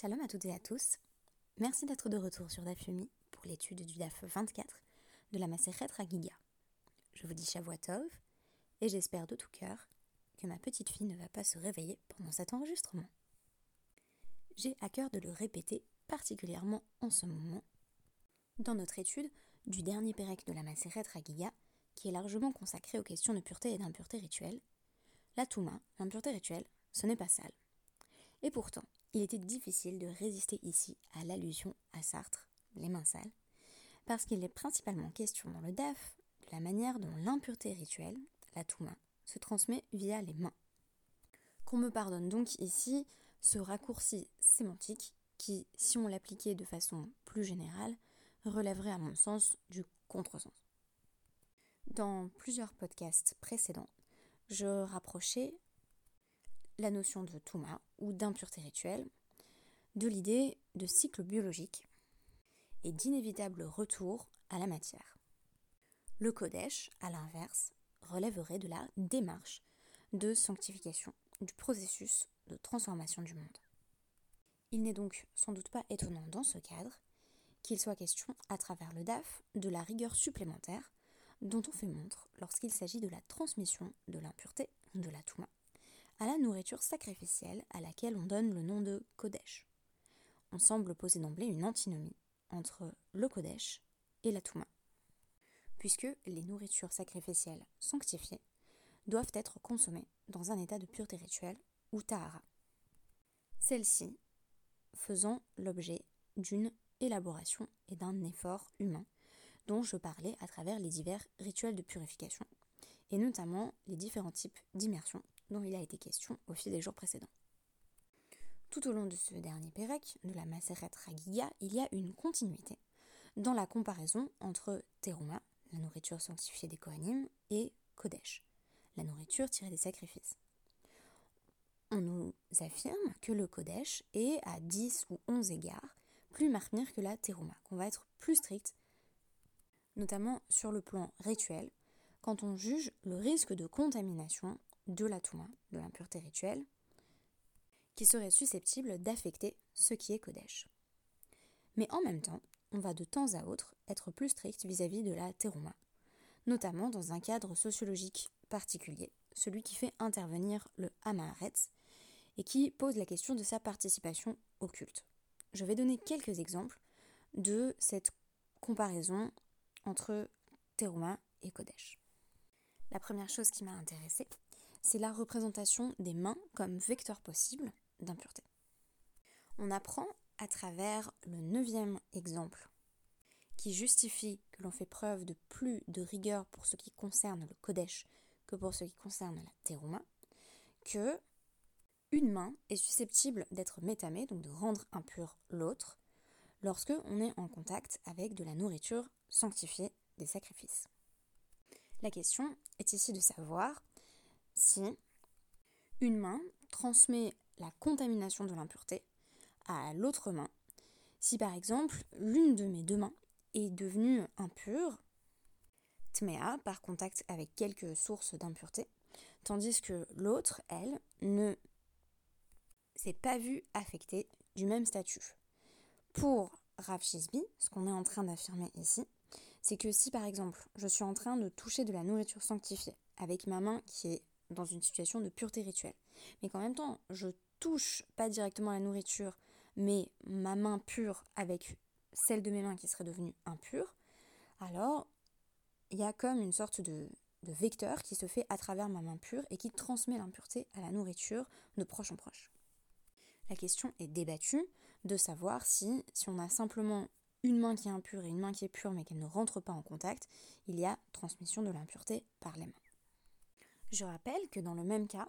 Shalom à toutes et à tous. Merci d'être de retour sur DAF pour l'étude du DAF 24 de la Maseret Ragiga. Je vous dis Shavuatov et j'espère de tout cœur que ma petite fille ne va pas se réveiller pendant cet enregistrement. J'ai à cœur de le répéter particulièrement en ce moment dans notre étude du dernier Pérec de la Maseret Ragiga qui est largement consacré aux questions de pureté et d'impureté rituelle. La Touma, l'impureté rituelle, ce n'est pas sale. Et pourtant, il était difficile de résister ici à l'allusion à Sartre, les mains sales, parce qu'il est principalement question dans le DAF de la manière dont l'impureté rituelle, la touma, se transmet via les mains. Qu'on me pardonne donc ici ce raccourci sémantique qui, si on l'appliquait de façon plus générale, relèverait à mon sens du contresens. Dans plusieurs podcasts précédents, je rapprochais la notion de Touma ou d'impureté rituelle de l'idée de cycle biologique et d'inévitable retour à la matière. Le Kodesh, à l'inverse, relèverait de la démarche de sanctification du processus de transformation du monde. Il n'est donc sans doute pas étonnant dans ce cadre qu'il soit question, à travers le DAF, de la rigueur supplémentaire dont on fait montre lorsqu'il s'agit de la transmission de l'impureté de la Touma à la nourriture sacrificielle à laquelle on donne le nom de Kodesh. On semble poser d'emblée une antinomie entre le Kodesh et la Touma, puisque les nourritures sacrificielles sanctifiées doivent être consommées dans un état de pureté rituelle ou tahara. Celles-ci faisant l'objet d'une élaboration et d'un effort humain dont je parlais à travers les divers rituels de purification, et notamment les différents types d'immersion dont il a été question au fil des jours précédents. Tout au long de ce dernier Pérec, de la Maseret Ragiga, il y a une continuité dans la comparaison entre Teruma, la nourriture sanctifiée des Kohanim, et Kodesh, la nourriture tirée des sacrifices. On nous affirme que le Kodesh est à 10 ou 11 égards plus marmire que la Teruma, qu'on va être plus strict, notamment sur le plan rituel, quand on juge le risque de contamination de la Touma, de l'impureté rituelle, qui serait susceptible d'affecter ce qui est Kodesh. Mais en même temps, on va de temps à autre être plus strict vis-à-vis de la Teruma, notamment dans un cadre sociologique particulier, celui qui fait intervenir le Hamaharetz et qui pose la question de sa participation au culte. Je vais donner quelques exemples de cette comparaison entre Teruma et Kodesh. La première chose qui m'a intéressée, c'est la représentation des mains comme vecteur possible d'impureté. On apprend à travers le neuvième exemple qui justifie que l'on fait preuve de plus de rigueur pour ce qui concerne le Kodesh que pour ce qui concerne la Teruma, que une main est susceptible d'être métamée, donc de rendre impur l'autre, lorsque on est en contact avec de la nourriture sanctifiée des sacrifices. La question est ici de savoir si une main transmet la contamination de l'impureté à l'autre main, si par exemple l'une de mes deux mains est devenue impure, tmea, par contact avec quelques sources d'impureté, tandis que l'autre, elle, ne s'est pas vue affectée du même statut. Pour Rav ce qu'on est en train d'affirmer ici, c'est que si par exemple je suis en train de toucher de la nourriture sanctifiée avec ma main qui est dans une situation de pureté rituelle. Mais qu'en même temps, je touche pas directement la nourriture, mais ma main pure avec celle de mes mains qui serait devenue impure, alors il y a comme une sorte de, de vecteur qui se fait à travers ma main pure et qui transmet l'impureté à la nourriture de proche en proche. La question est débattue de savoir si, si on a simplement une main qui est impure et une main qui est pure mais qu'elle ne rentre pas en contact, il y a transmission de l'impureté par les mains. Je rappelle que dans le même cas,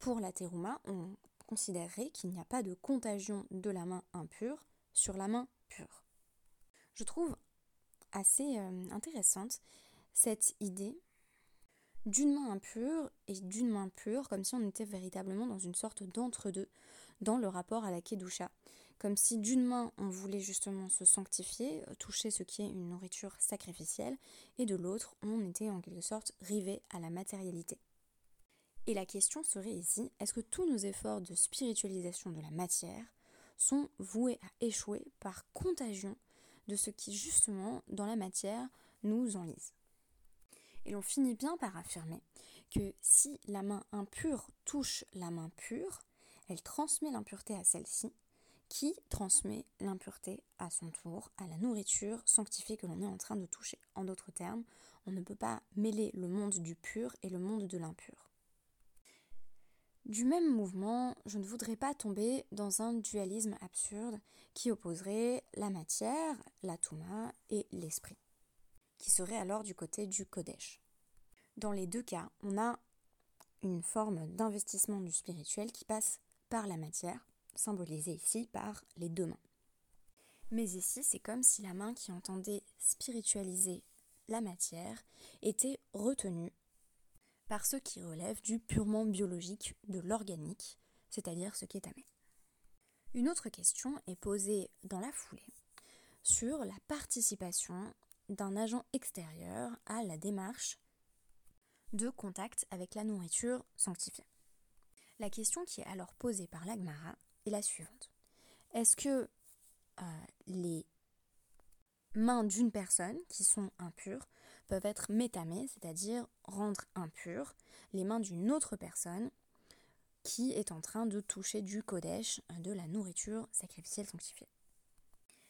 pour la terouma, on considérerait qu'il n'y a pas de contagion de la main impure sur la main pure. Je trouve assez euh, intéressante cette idée d'une main impure et d'une main pure, comme si on était véritablement dans une sorte d'entre-deux dans le rapport à la Kedusha. Comme si d'une main on voulait justement se sanctifier, euh, toucher ce qui est une nourriture sacrificielle, et de l'autre on était en quelque sorte rivé à la matérialité. Et la question serait ici, est-ce que tous nos efforts de spiritualisation de la matière sont voués à échouer par contagion de ce qui justement dans la matière nous enlise? Et l'on finit bien par affirmer que si la main impure touche la main pure, elle transmet l'impureté à celle-ci, qui transmet l'impureté à son tour à la nourriture sanctifiée que l'on est en train de toucher. En d'autres termes, on ne peut pas mêler le monde du pur et le monde de l'impur. Du même mouvement, je ne voudrais pas tomber dans un dualisme absurde qui opposerait la matière, la Touma et l'esprit, qui serait alors du côté du Kodesh. Dans les deux cas, on a une forme d'investissement du spirituel qui passe par la matière, symbolisée ici par les deux mains. Mais ici, c'est comme si la main qui entendait spiritualiser la matière était retenue par ce qui relève du purement biologique, de l'organique, c'est-à-dire ce qui est amé. Une autre question est posée dans la foulée sur la participation d'un agent extérieur à la démarche de contact avec la nourriture sanctifiée. La question qui est alors posée par l'Agmara est la suivante. Est-ce que euh, les mains d'une personne qui sont impures peuvent être métamées, c'est-à-dire rendre impures les mains d'une autre personne qui est en train de toucher du Kodesh, de la nourriture sacrificielle sanctifiée.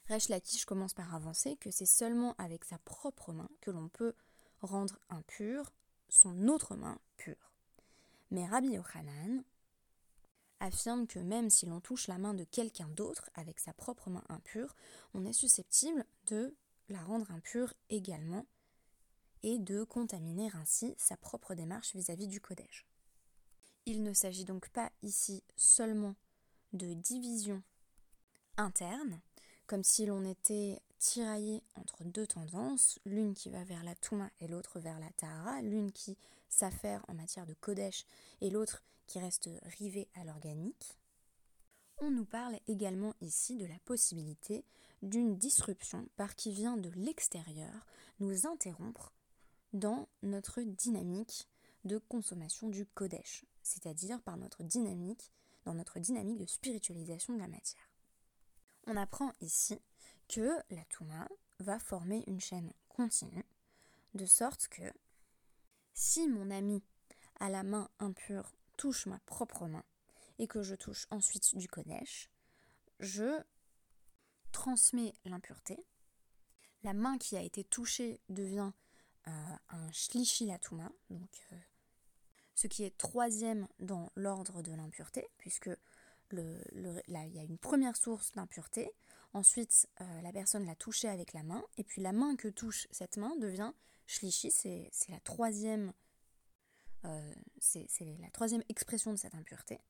Resh Lakish commence par avancer que c'est seulement avec sa propre main que l'on peut rendre impure son autre main pure. Mais Rabbi Yochanan affirme que même si l'on touche la main de quelqu'un d'autre avec sa propre main impure, on est susceptible de la rendre impure également et de contaminer ainsi sa propre démarche vis-à-vis du Kodesh. Il ne s'agit donc pas ici seulement de division interne, comme si l'on était tiraillé entre deux tendances, l'une qui va vers la Touma et l'autre vers la Tahara, l'une qui s'affaire en matière de Kodesh et l'autre qui reste rivée à l'organique. On nous parle également ici de la possibilité d'une disruption par qui vient de l'extérieur nous interrompre dans notre dynamique de consommation du Kodesh, c'est-à-dire par notre dynamique, dans notre dynamique de spiritualisation de la matière. On apprend ici que la Touma va former une chaîne continue, de sorte que si mon ami à la main impure touche ma propre main et que je touche ensuite du Kodesh, je transmets l'impureté. La main qui a été touchée devient un shlishi latuma, donc euh, ce qui est troisième dans l'ordre de l'impureté, puisque il y a une première source d'impureté, ensuite euh, la personne l'a touchée avec la main, et puis la main que touche cette main devient shlishi, c'est la troisième c'est la troisième expression de cette impureté,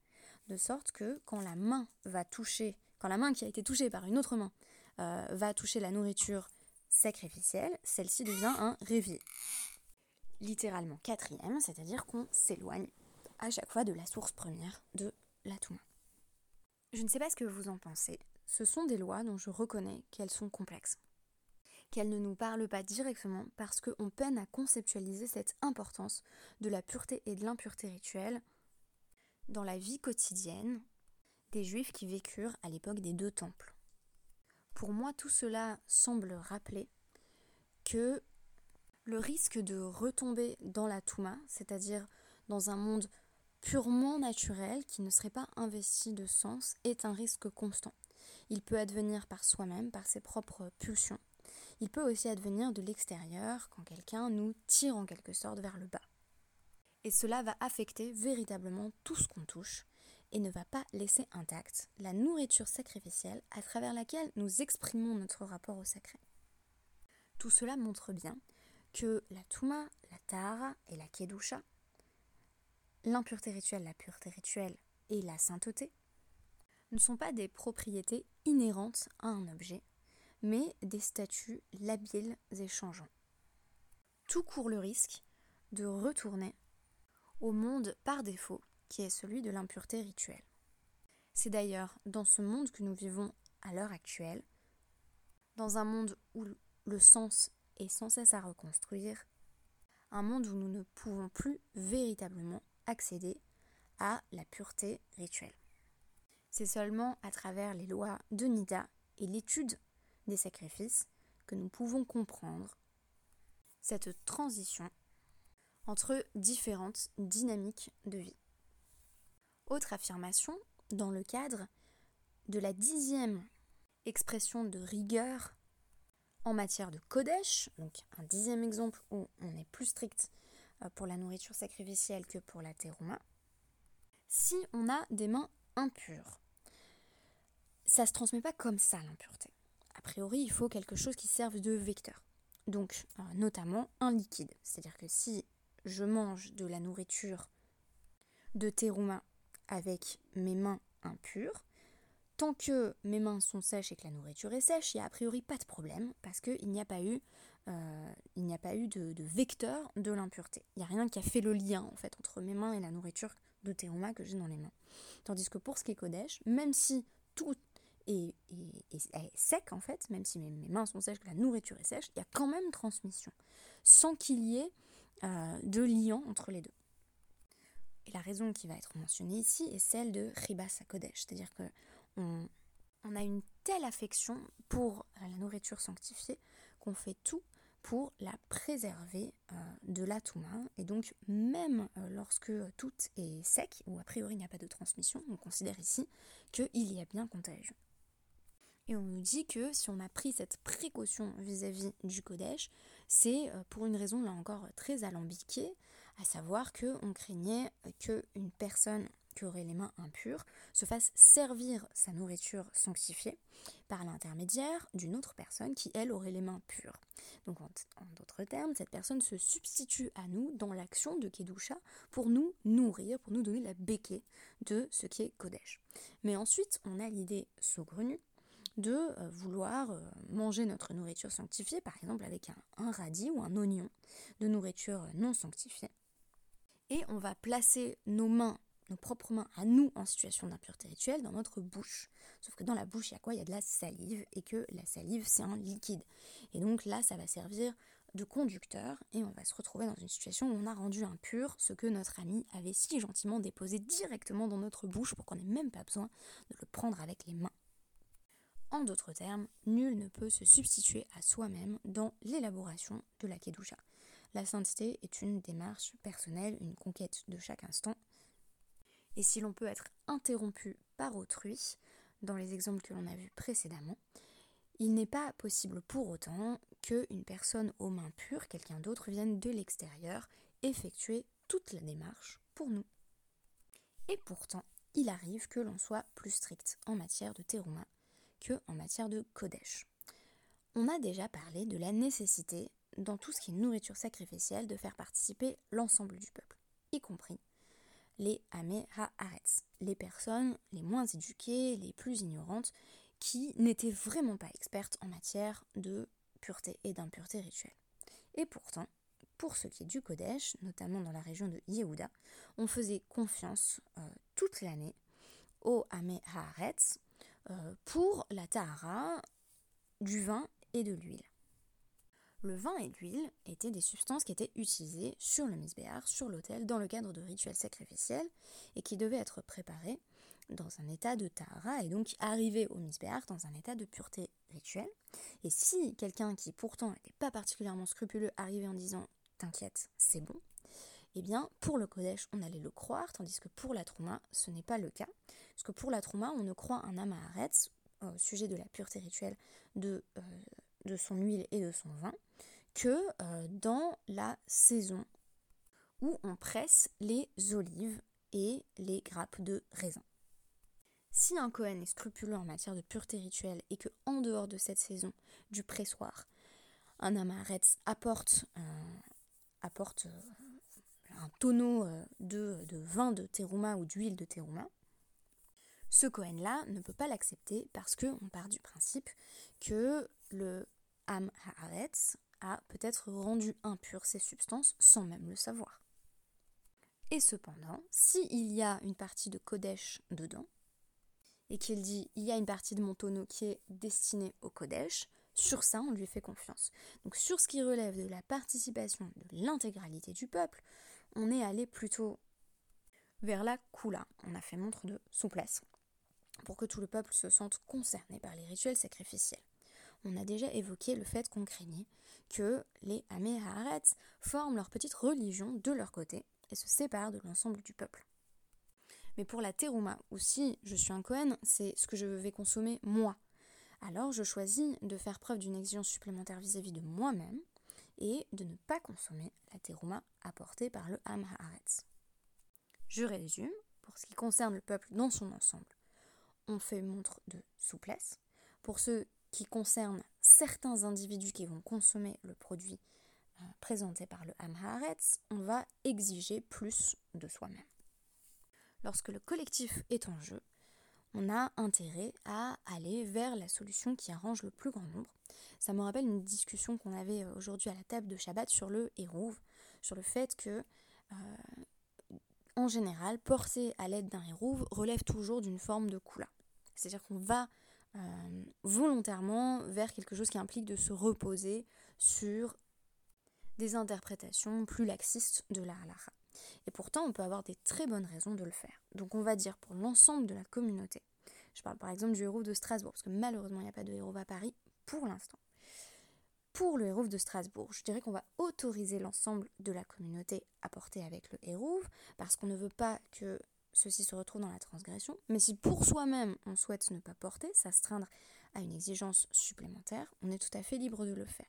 de sorte que quand la main va toucher, quand la main qui a été touchée par une autre main va toucher la nourriture sacrificielle, celle-ci devient un révier. Littéralement quatrième, c'est-à-dire qu'on s'éloigne à chaque fois de la source première de la Touma. Je ne sais pas ce que vous en pensez, ce sont des lois dont je reconnais qu'elles sont complexes, qu'elles ne nous parlent pas directement parce qu'on peine à conceptualiser cette importance de la pureté et de l'impureté rituelle dans la vie quotidienne des juifs qui vécurent à l'époque des deux temples. Pour moi, tout cela semble rappeler que le risque de retomber dans la Touma, c'est-à-dire dans un monde purement naturel qui ne serait pas investi de sens, est un risque constant. Il peut advenir par soi-même, par ses propres pulsions. Il peut aussi advenir de l'extérieur quand quelqu'un nous tire en quelque sorte vers le bas. Et cela va affecter véritablement tout ce qu'on touche, et ne va pas laisser intacte la nourriture sacrificielle à travers laquelle nous exprimons notre rapport au sacré. Tout cela montre bien que la Touma, la Tahara et la Kedusha, l'impureté rituelle, la pureté rituelle et la sainteté, ne sont pas des propriétés inhérentes à un objet, mais des statuts labiles et changeants. Tout court le risque de retourner au monde par défaut qui est celui de l'impureté rituelle. C'est d'ailleurs dans ce monde que nous vivons à l'heure actuelle, dans un monde où le sens est sans cesse à reconstruire, un monde où nous ne pouvons plus véritablement accéder à la pureté rituelle. C'est seulement à travers les lois de Nida et l'étude des sacrifices que nous pouvons comprendre cette transition entre différentes dynamiques de vie. Autre affirmation, dans le cadre de la dixième expression de rigueur en matière de Kodesh, donc un dixième exemple où on est plus strict euh, pour la nourriture sacrificielle que pour la terouma, si on a des mains impures, ça se transmet pas comme ça l'impureté. A priori, il faut quelque chose qui serve de vecteur. Donc, euh, notamment un liquide. C'est-à-dire que si je mange de la nourriture de terouma avec mes mains impures, tant que mes mains sont sèches et que la nourriture est sèche, il n'y a a priori pas de problème parce qu'il n'y a pas eu, euh, il a pas eu de, vecteur de l'impureté. Il n'y a rien qui a fait le lien entre mes mains et la nourriture de terouma que j'ai dans les mains. Tandis que pour ce qui est Kodesh, même si tout est, sec en fait, même si mes, mains sont sèches, que la nourriture est sèche, il y a quand même transmission, sans qu'il y ait euh, de lien entre les deux. La raison qui va être mentionnée ici est celle de Ribas Kodesh, c'est-à-dire que on, a une telle affection pour la nourriture sanctifiée qu'on fait tout pour la préserver euh, de la touma. Et donc, même euh, lorsque tout est sec, ou a priori il n'y a pas de transmission, on considère ici qu'il y a bien contagion. Et on nous dit que si on a pris cette précaution vis-à-vis du Kodesh, c'est euh, pour une raison là encore très alambiquée, à savoir qu'on craignait qu'une personne qui aurait les mains impures se fasse servir sa nourriture sanctifiée par l'intermédiaire d'une autre personne qui, elle, aurait les mains pures. Donc, en, d'autres termes, cette personne se substitue à nous dans l'action de Kedusha pour nous nourrir, pour nous donner la béquée de ce qui est Kodesh. Mais ensuite, on a l'idée saugrenue de euh, vouloir euh, manger notre nourriture sanctifiée, par exemple avec un radis ou un oignon de nourriture non sanctifiée. Et on va placer nos mains nos propres mains à nous en situation d'impureté rituelle dans notre bouche. Sauf que dans la bouche, il y a quoi? Il y a de la salive et que la salive, c'est un liquide. Et donc là, ça va servir de conducteur et on va se retrouver dans une situation où on a rendu impur ce que notre ami avait si gentiment déposé directement dans notre bouche pour qu'on n'ait même pas besoin de le prendre avec les mains. En d'autres termes, nul ne peut se substituer à soi-même dans l'élaboration de la Kedusha. La sainteté est une démarche personnelle, une conquête de chaque instant, et si l'on peut être interrompu par autrui, dans les exemples que l'on a vus précédemment, il n'est pas possible pour autant qu'une personne aux mains pures, quelqu'un d'autre, vienne de l'extérieur effectuer toute la démarche pour nous. Et pourtant, il arrive que l'on soit plus strict en matière de terouma que en matière de kodesh. On a déjà parlé de la nécessité, dans tout ce qui est nourriture sacrificielle, de faire participer l'ensemble du peuple, y compris les Amé Haaretz, les personnes les moins éduquées, les plus ignorantes, qui n'étaient vraiment pas expertes en matière de pureté et d'impureté rituelle. Et pourtant, pour ce qui est du Kodesh, notamment dans la région de Yehuda, on faisait confiance euh, toute l'année aux Amé Haaretz euh, pour la Tahara du vin et de l'huile. Le vin et l'huile étaient des substances qui étaient utilisées sur le misbéar, sur l'autel, dans le cadre de rituels sacrificiels, et qui devaient être préparés dans un état de tahara, et donc arriver au misbéar dans un état de pureté rituelle. Et si quelqu'un qui pourtant n'était pas particulièrement scrupuleux arrivait en disant « t'inquiète, c'est bon », eh bien, pour le Kodesh, on allait le croire, tandis que pour la Trouma, ce n'est pas le cas. Parce que pour la Trouma, on ne croit un Amaharetz au sujet de la pureté rituelle de, euh, de son huile et de son vin que euh, dans la saison où on presse les olives et les grappes de raisin. Si un Cohen est scrupuleux en matière de pureté rituelle et que en dehors de cette saison du pressoir, un amaretz apporte, euh, euh, un tonneau de, de, vin de terouma ou d'huile de terouma, ce Cohen-là ne peut pas l'accepter parce qu'on part du principe que le Am Haaretz a peut-être rendu impures ces substances sans même le savoir. Et cependant, s'il y a une partie de Kodesh dedans, et qu'il dit il y a une partie de mon tonneau qui est destinée au Kodesh, sur ça on lui fait confiance. Donc sur ce qui relève de la participation de l'intégralité du peuple, on est allé plutôt vers la Kula. On a fait montre de souplesse. pour que tout le peuple se sente concerné par les rituels sacrificiels. On a déjà évoqué le fait qu'on craignait que les Améharets forment leur petite religion de leur côté et se séparent de l'ensemble du peuple. Mais pour la terouma, ou si je suis un Kohen, c'est ce que je vais consommer moi. Alors je choisis de faire preuve d'une exigence supplémentaire vis-à-vis de moi-même et de ne pas consommer la terouma apportée par le Ham Je résume, pour ce qui concerne le peuple dans son ensemble, on fait montre de souplesse. Pour ce qui concerne certains individus qui vont consommer le produit euh, présenté par le Ham on va exiger plus de soi-même. Lorsque le collectif est en jeu, on a intérêt à aller vers la solution qui arrange le plus grand nombre. Ça me rappelle une discussion qu'on avait euh, aujourd'hui à la table de Shabbat sur le hérouve, sur le fait que, euh, en général, porter à l'aide d'un hérouve relève toujours d'une forme de kula. C'est-à-dire qu'on va euh, volontairement vers quelque chose qui implique de se reposer sur des interprétations plus laxistes de la halakha. Et pourtant, on peut avoir des très bonnes raisons de le faire. Donc on va dire pour l'ensemble de la communauté. Je parle par exemple du héros de Strasbourg, parce que malheureusement, il n'y a pas de héros à Paris pour l'instant. Pour le héros de Strasbourg, je dirais qu'on va autoriser l'ensemble de la communauté à porter avec le héros, parce qu'on ne veut pas que ceci se retrouve dans la transgression. Mais si pour soi-même on souhaite ne pas porter, s'astreindre à une exigence supplémentaire, on est tout à fait libre de le faire.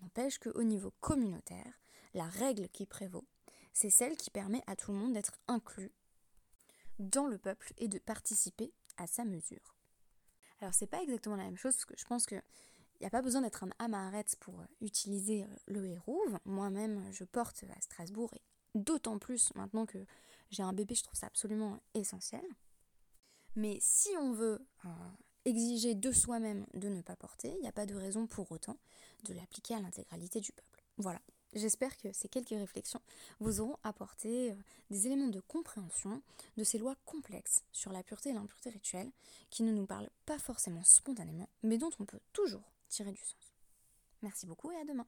N'empêche qu'au niveau communautaire, la règle qui prévaut, c'est celle qui permet à tout le monde d'être inclus dans le peuple et de participer à sa mesure. Alors c'est pas exactement la même chose parce que je pense qu'il n'y a pas besoin d'être un amaret pour utiliser le hérouve. Moi-même, je porte à Strasbourg et d'autant plus maintenant que j'ai un bébé, je trouve ça absolument essentiel. Mais si on veut euh, exiger de soi-même de ne pas porter, il n'y a pas de raison pour autant de l'appliquer à l'intégralité du peuple. Voilà. J'espère que ces quelques réflexions vous auront apporté euh, des éléments de compréhension de ces lois complexes sur la pureté et l'impureté rituelle qui ne nous parlent pas forcément spontanément, mais dont on peut toujours tirer du sens. Merci beaucoup et à demain.